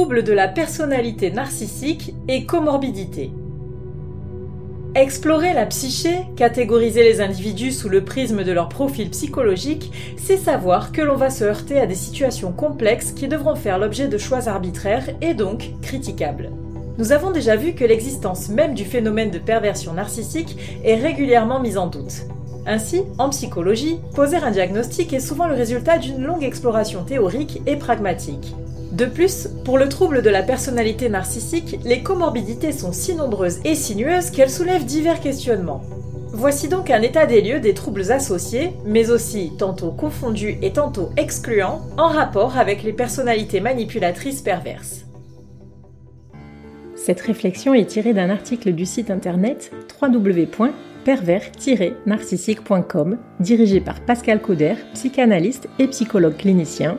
Troubles de la personnalité narcissique et comorbidité. Explorer la psyché, catégoriser les individus sous le prisme de leur profil psychologique, c'est savoir que l'on va se heurter à des situations complexes qui devront faire l'objet de choix arbitraires et donc critiquables. Nous avons déjà vu que l'existence même du phénomène de perversion narcissique est régulièrement mise en doute. Ainsi, en psychologie, poser un diagnostic est souvent le résultat d'une longue exploration théorique et pragmatique. De plus, pour le trouble de la personnalité narcissique, les comorbidités sont si nombreuses et sinueuses qu'elles soulèvent divers questionnements. Voici donc un état des lieux des troubles associés, mais aussi tantôt confondus et tantôt excluants, en rapport avec les personnalités manipulatrices perverses. Cette réflexion est tirée d'un article du site internet www.pervers-narcissique.com, dirigé par Pascal Cauder, psychanalyste et psychologue clinicien,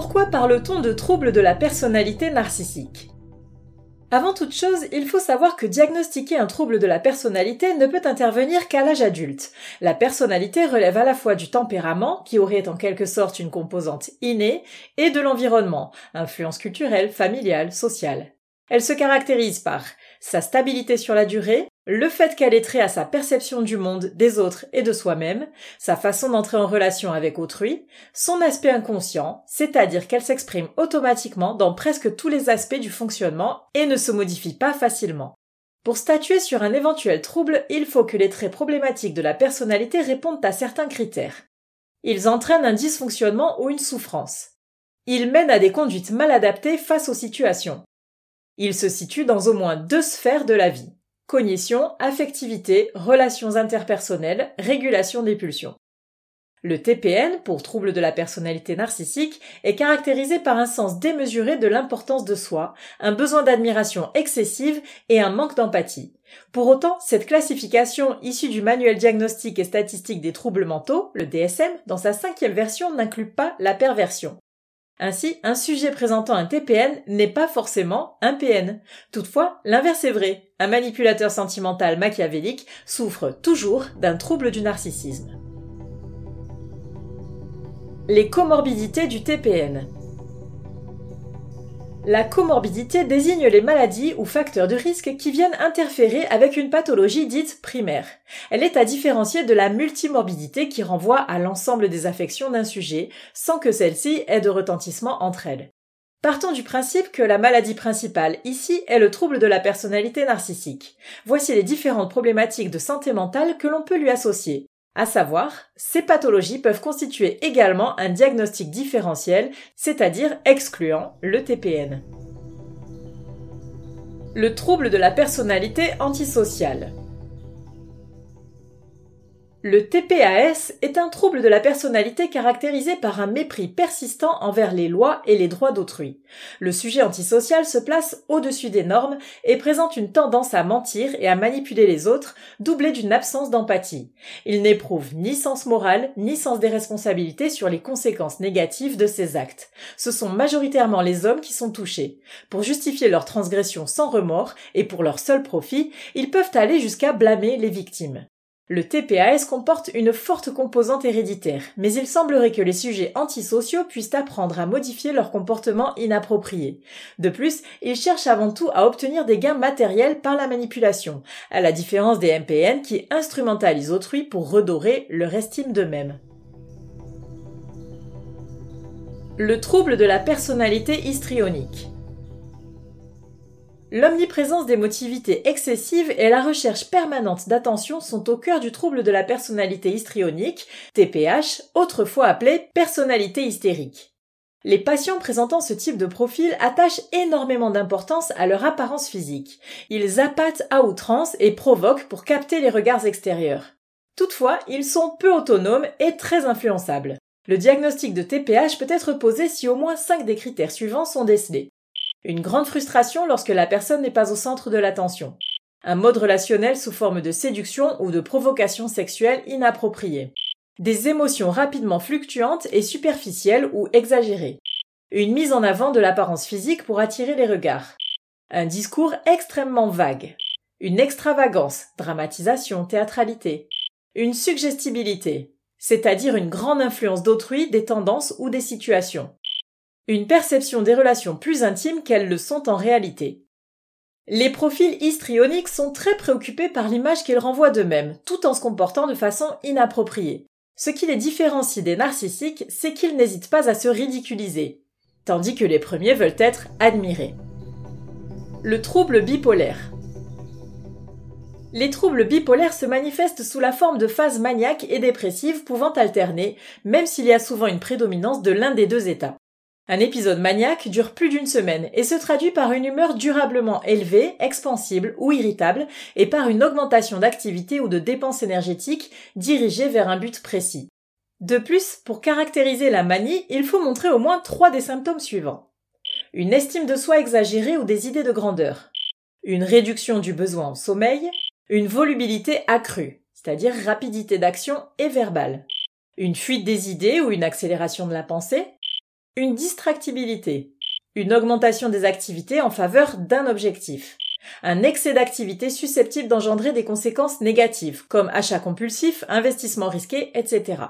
Pourquoi parle-t-on de troubles de la personnalité narcissique? Avant toute chose, il faut savoir que diagnostiquer un trouble de la personnalité ne peut intervenir qu'à l'âge adulte. La personnalité relève à la fois du tempérament, qui aurait en quelque sorte une composante innée, et de l'environnement, influence culturelle, familiale, sociale. Elle se caractérise par sa stabilité sur la durée, le fait qu'elle ait trait à sa perception du monde, des autres et de soi-même, sa façon d'entrer en relation avec autrui, son aspect inconscient, c'est-à-dire qu'elle s'exprime automatiquement dans presque tous les aspects du fonctionnement et ne se modifie pas facilement. Pour statuer sur un éventuel trouble, il faut que les traits problématiques de la personnalité répondent à certains critères. Ils entraînent un dysfonctionnement ou une souffrance. Ils mènent à des conduites mal adaptées face aux situations. Ils se situent dans au moins deux sphères de la vie. Cognition, affectivité, relations interpersonnelles, régulation des pulsions. Le TPN, pour trouble de la personnalité narcissique, est caractérisé par un sens démesuré de l'importance de soi, un besoin d'admiration excessive et un manque d'empathie. Pour autant, cette classification issue du manuel diagnostique et statistique des troubles mentaux, le DSM, dans sa cinquième version n'inclut pas la perversion. Ainsi, un sujet présentant un TPN n'est pas forcément un PN. Toutefois, l'inverse est vrai. Un manipulateur sentimental machiavélique souffre toujours d'un trouble du narcissisme. Les comorbidités du TPN. La comorbidité désigne les maladies ou facteurs de risque qui viennent interférer avec une pathologie dite primaire. Elle est à différencier de la multimorbidité qui renvoie à l'ensemble des affections d'un sujet sans que celle-ci ait de retentissement entre elles. Partons du principe que la maladie principale ici est le trouble de la personnalité narcissique. Voici les différentes problématiques de santé mentale que l'on peut lui associer. À savoir, ces pathologies peuvent constituer également un diagnostic différentiel, c'est-à-dire excluant le TPN. Le trouble de la personnalité antisociale. Le TPAS est un trouble de la personnalité caractérisé par un mépris persistant envers les lois et les droits d'autrui. Le sujet antisocial se place au-dessus des normes et présente une tendance à mentir et à manipuler les autres, doublée d'une absence d'empathie. Il n'éprouve ni sens moral ni sens des responsabilités sur les conséquences négatives de ses actes. Ce sont majoritairement les hommes qui sont touchés. Pour justifier leur transgression sans remords et pour leur seul profit, ils peuvent aller jusqu'à blâmer les victimes. Le TPAS comporte une forte composante héréditaire, mais il semblerait que les sujets antisociaux puissent apprendre à modifier leur comportement inapproprié. De plus, ils cherchent avant tout à obtenir des gains matériels par la manipulation, à la différence des MPN qui instrumentalisent autrui pour redorer leur estime d'eux-mêmes. Le trouble de la personnalité histrionique. L'omniprésence d'émotivité excessive et la recherche permanente d'attention sont au cœur du trouble de la personnalité histrionique, TPH, autrefois appelé personnalité hystérique. Les patients présentant ce type de profil attachent énormément d'importance à leur apparence physique. Ils appâtent à outrance et provoquent pour capter les regards extérieurs. Toutefois, ils sont peu autonomes et très influençables. Le diagnostic de TPH peut être posé si au moins 5 des critères suivants sont décelés. Une grande frustration lorsque la personne n'est pas au centre de l'attention. Un mode relationnel sous forme de séduction ou de provocation sexuelle inappropriée. Des émotions rapidement fluctuantes et superficielles ou exagérées. Une mise en avant de l'apparence physique pour attirer les regards. Un discours extrêmement vague. Une extravagance, dramatisation, théâtralité. Une suggestibilité, c'est-à-dire une grande influence d'autrui, des tendances ou des situations. Une perception des relations plus intimes qu'elles le sont en réalité. Les profils histrioniques sont très préoccupés par l'image qu'ils renvoient d'eux-mêmes, tout en se comportant de façon inappropriée. Ce qui les différencie des narcissiques, c'est qu'ils n'hésitent pas à se ridiculiser, tandis que les premiers veulent être admirés. Le trouble bipolaire. Les troubles bipolaires se manifestent sous la forme de phases maniaques et dépressives pouvant alterner, même s'il y a souvent une prédominance de l'un des deux états. Un épisode maniaque dure plus d'une semaine et se traduit par une humeur durablement élevée, expansible ou irritable et par une augmentation d'activité ou de dépenses énergétiques dirigées vers un but précis. De plus, pour caractériser la manie, il faut montrer au moins trois des symptômes suivants. Une estime de soi exagérée ou des idées de grandeur. Une réduction du besoin en sommeil. Une volubilité accrue, c'est-à-dire rapidité d'action et verbale. Une fuite des idées ou une accélération de la pensée une distractibilité, une augmentation des activités en faveur d'un objectif, un excès d'activité susceptible d'engendrer des conséquences négatives, comme achat compulsif, investissement risqué, etc.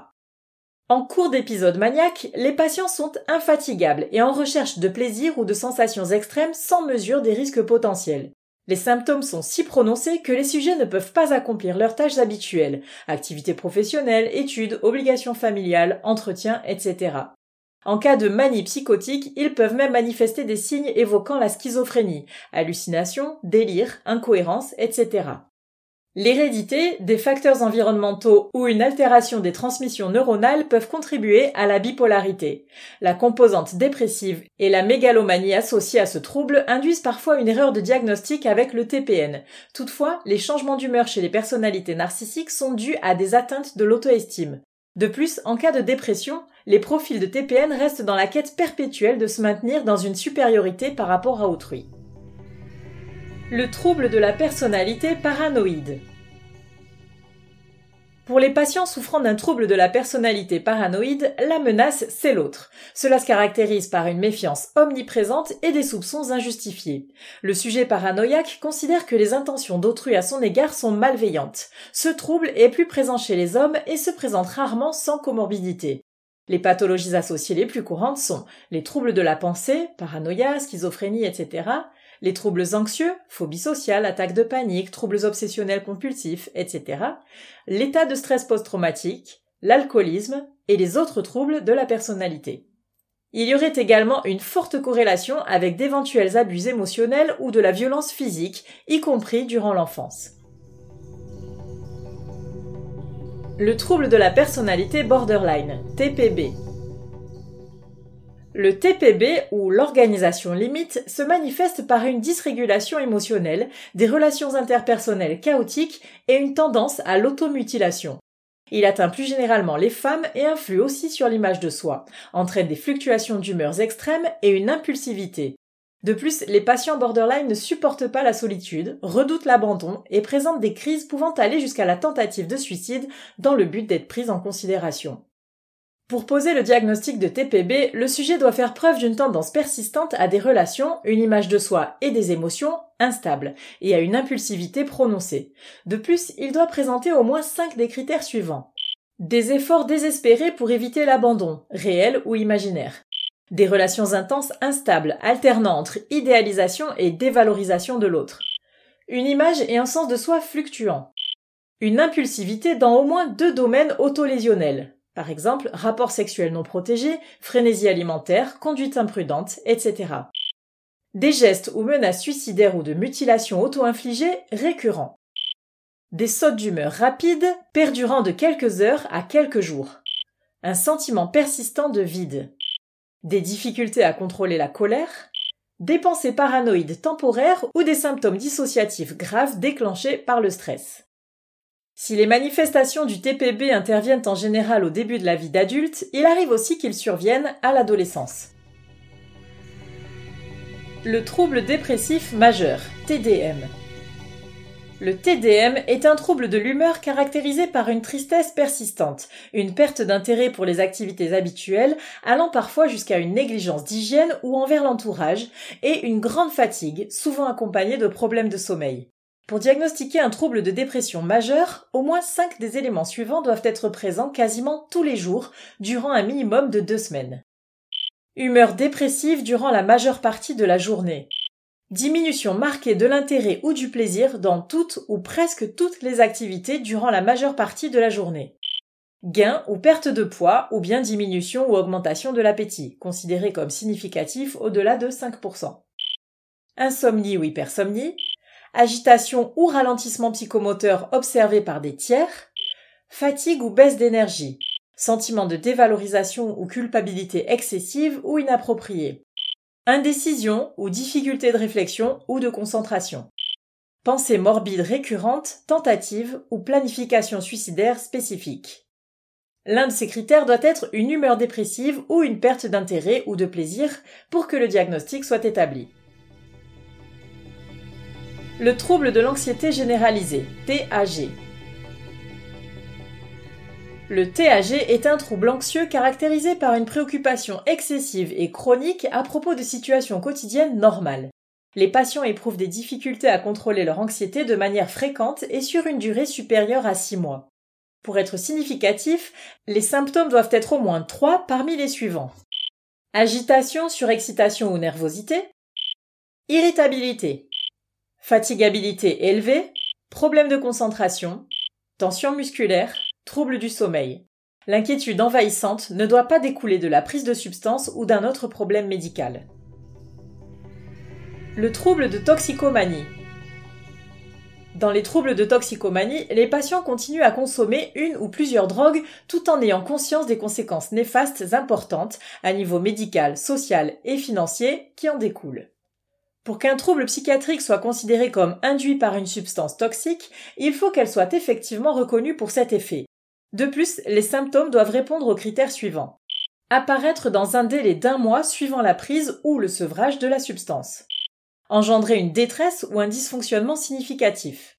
En cours d'épisode maniaque, les patients sont infatigables et en recherche de plaisir ou de sensations extrêmes sans mesure des risques potentiels. Les symptômes sont si prononcés que les sujets ne peuvent pas accomplir leurs tâches habituelles, activités professionnelles, études, obligations familiales, entretiens, etc. En cas de manie psychotique, ils peuvent même manifester des signes évoquant la schizophrénie, hallucinations, délire, incohérence, etc. L'hérédité, des facteurs environnementaux ou une altération des transmissions neuronales peuvent contribuer à la bipolarité. La composante dépressive et la mégalomanie associée à ce trouble induisent parfois une erreur de diagnostic avec le TPN. Toutefois, les changements d'humeur chez les personnalités narcissiques sont dus à des atteintes de l'auto-estime. De plus, en cas de dépression, les profils de TPN restent dans la quête perpétuelle de se maintenir dans une supériorité par rapport à autrui. Le trouble de la personnalité paranoïde. Pour les patients souffrant d'un trouble de la personnalité paranoïde, la menace, c'est l'autre. Cela se caractérise par une méfiance omniprésente et des soupçons injustifiés. Le sujet paranoïaque considère que les intentions d'autrui à son égard sont malveillantes. Ce trouble est plus présent chez les hommes et se présente rarement sans comorbidité. Les pathologies associées les plus courantes sont les troubles de la pensée, paranoïa, schizophrénie, etc., les troubles anxieux, phobie sociale, attaque de panique, troubles obsessionnels compulsifs, etc., l'état de stress post-traumatique, l'alcoolisme et les autres troubles de la personnalité. Il y aurait également une forte corrélation avec d'éventuels abus émotionnels ou de la violence physique, y compris durant l'enfance. Le trouble de la personnalité borderline, TPB, le TPB ou l'organisation limite se manifeste par une dysrégulation émotionnelle, des relations interpersonnelles chaotiques et une tendance à l'automutilation. Il atteint plus généralement les femmes et influe aussi sur l'image de soi, entraîne des fluctuations d'humeurs extrêmes et une impulsivité. De plus, les patients borderline ne supportent pas la solitude, redoutent l'abandon et présentent des crises pouvant aller jusqu'à la tentative de suicide dans le but d'être pris en considération. Pour poser le diagnostic de TPB, le sujet doit faire preuve d'une tendance persistante à des relations, une image de soi et des émotions instables, et à une impulsivité prononcée. De plus, il doit présenter au moins cinq des critères suivants. Des efforts désespérés pour éviter l'abandon, réel ou imaginaire. Des relations intenses instables, alternant entre idéalisation et dévalorisation de l'autre. Une image et un sens de soi fluctuants. Une impulsivité dans au moins deux domaines autolésionnels, par exemple, rapport sexuel non protégé, frénésie alimentaire, conduite imprudente, etc. Des gestes ou menaces suicidaires ou de mutilation auto-infligées récurrents. Des sautes d'humeur rapides, perdurant de quelques heures à quelques jours. Un sentiment persistant de vide. Des difficultés à contrôler la colère. Des pensées paranoïdes temporaires ou des symptômes dissociatifs graves déclenchés par le stress. Si les manifestations du TPB interviennent en général au début de la vie d'adulte, il arrive aussi qu'ils surviennent à l'adolescence. Le trouble dépressif majeur, TDM. Le TDM est un trouble de l'humeur caractérisé par une tristesse persistante, une perte d'intérêt pour les activités habituelles, allant parfois jusqu'à une négligence d'hygiène ou envers l'entourage, et une grande fatigue, souvent accompagnée de problèmes de sommeil. Pour diagnostiquer un trouble de dépression majeure, au moins 5 des éléments suivants doivent être présents quasiment tous les jours, durant un minimum de deux semaines. Humeur dépressive durant la majeure partie de la journée. Diminution marquée de l'intérêt ou du plaisir dans toutes ou presque toutes les activités durant la majeure partie de la journée. Gain ou perte de poids ou bien diminution ou augmentation de l'appétit, considéré comme significatif au-delà de 5%. Insomnie ou hypersomnie. Agitation ou ralentissement psychomoteur observé par des tiers. Fatigue ou baisse d'énergie. Sentiment de dévalorisation ou culpabilité excessive ou inappropriée Indécision ou difficulté de réflexion ou de concentration. Pensée morbide récurrente, tentative ou planification suicidaire spécifique. L'un de ces critères doit être une humeur dépressive ou une perte d'intérêt ou de plaisir pour que le diagnostic soit établi. Le trouble de l'anxiété généralisée, TAG. Le TAG est un trouble anxieux caractérisé par une préoccupation excessive et chronique à propos de situations quotidiennes normales. Les patients éprouvent des difficultés à contrôler leur anxiété de manière fréquente et sur une durée supérieure à six mois. Pour être significatif, les symptômes doivent être au moins trois parmi les suivants. Agitation, surexcitation ou nervosité, irritabilité, fatigabilité élevée, problème de concentration, tension musculaire, Trouble du sommeil. L'inquiétude envahissante ne doit pas découler de la prise de substance ou d'un autre problème médical. Le trouble de toxicomanie. Dans les troubles de toxicomanie, les patients continuent à consommer une ou plusieurs drogues tout en ayant conscience des conséquences néfastes importantes à niveau médical, social et financier qui en découlent. Pour qu'un trouble psychiatrique soit considéré comme induit par une substance toxique, il faut qu'elle soit effectivement reconnue pour cet effet, de plus, les symptômes doivent répondre aux critères suivants. Apparaître dans un délai d'un mois suivant la prise ou le sevrage de la substance. Engendrer une détresse ou un dysfonctionnement significatif.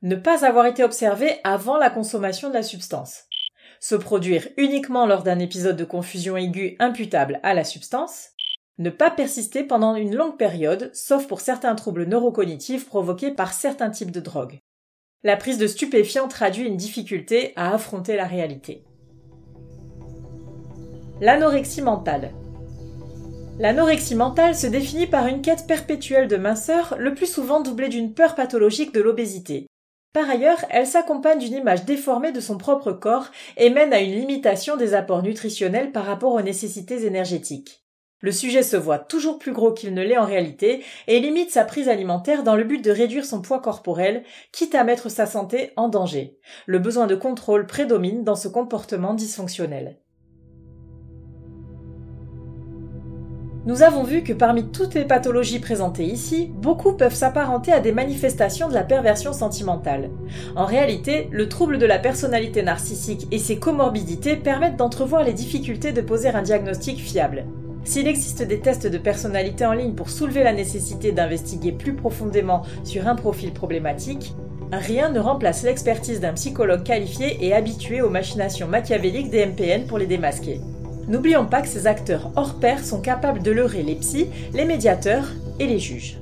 Ne pas avoir été observé avant la consommation de la substance. Se produire uniquement lors d'un épisode de confusion aiguë imputable à la substance. Ne pas persister pendant une longue période, sauf pour certains troubles neurocognitifs provoqués par certains types de drogues. La prise de stupéfiants traduit une difficulté à affronter la réalité. L'anorexie mentale. L'anorexie mentale se définit par une quête perpétuelle de minceur, le plus souvent doublée d'une peur pathologique de l'obésité. Par ailleurs, elle s'accompagne d'une image déformée de son propre corps et mène à une limitation des apports nutritionnels par rapport aux nécessités énergétiques. Le sujet se voit toujours plus gros qu'il ne l'est en réalité et limite sa prise alimentaire dans le but de réduire son poids corporel, quitte à mettre sa santé en danger. Le besoin de contrôle prédomine dans ce comportement dysfonctionnel. Nous avons vu que parmi toutes les pathologies présentées ici, beaucoup peuvent s'apparenter à des manifestations de la perversion sentimentale. En réalité, le trouble de la personnalité narcissique et ses comorbidités permettent d'entrevoir les difficultés de poser un diagnostic fiable. S'il existe des tests de personnalité en ligne pour soulever la nécessité d'investiguer plus profondément sur un profil problématique, rien ne remplace l'expertise d'un psychologue qualifié et habitué aux machinations machiavéliques des MPN pour les démasquer. N'oublions pas que ces acteurs hors pair sont capables de leurrer les psys, les médiateurs et les juges.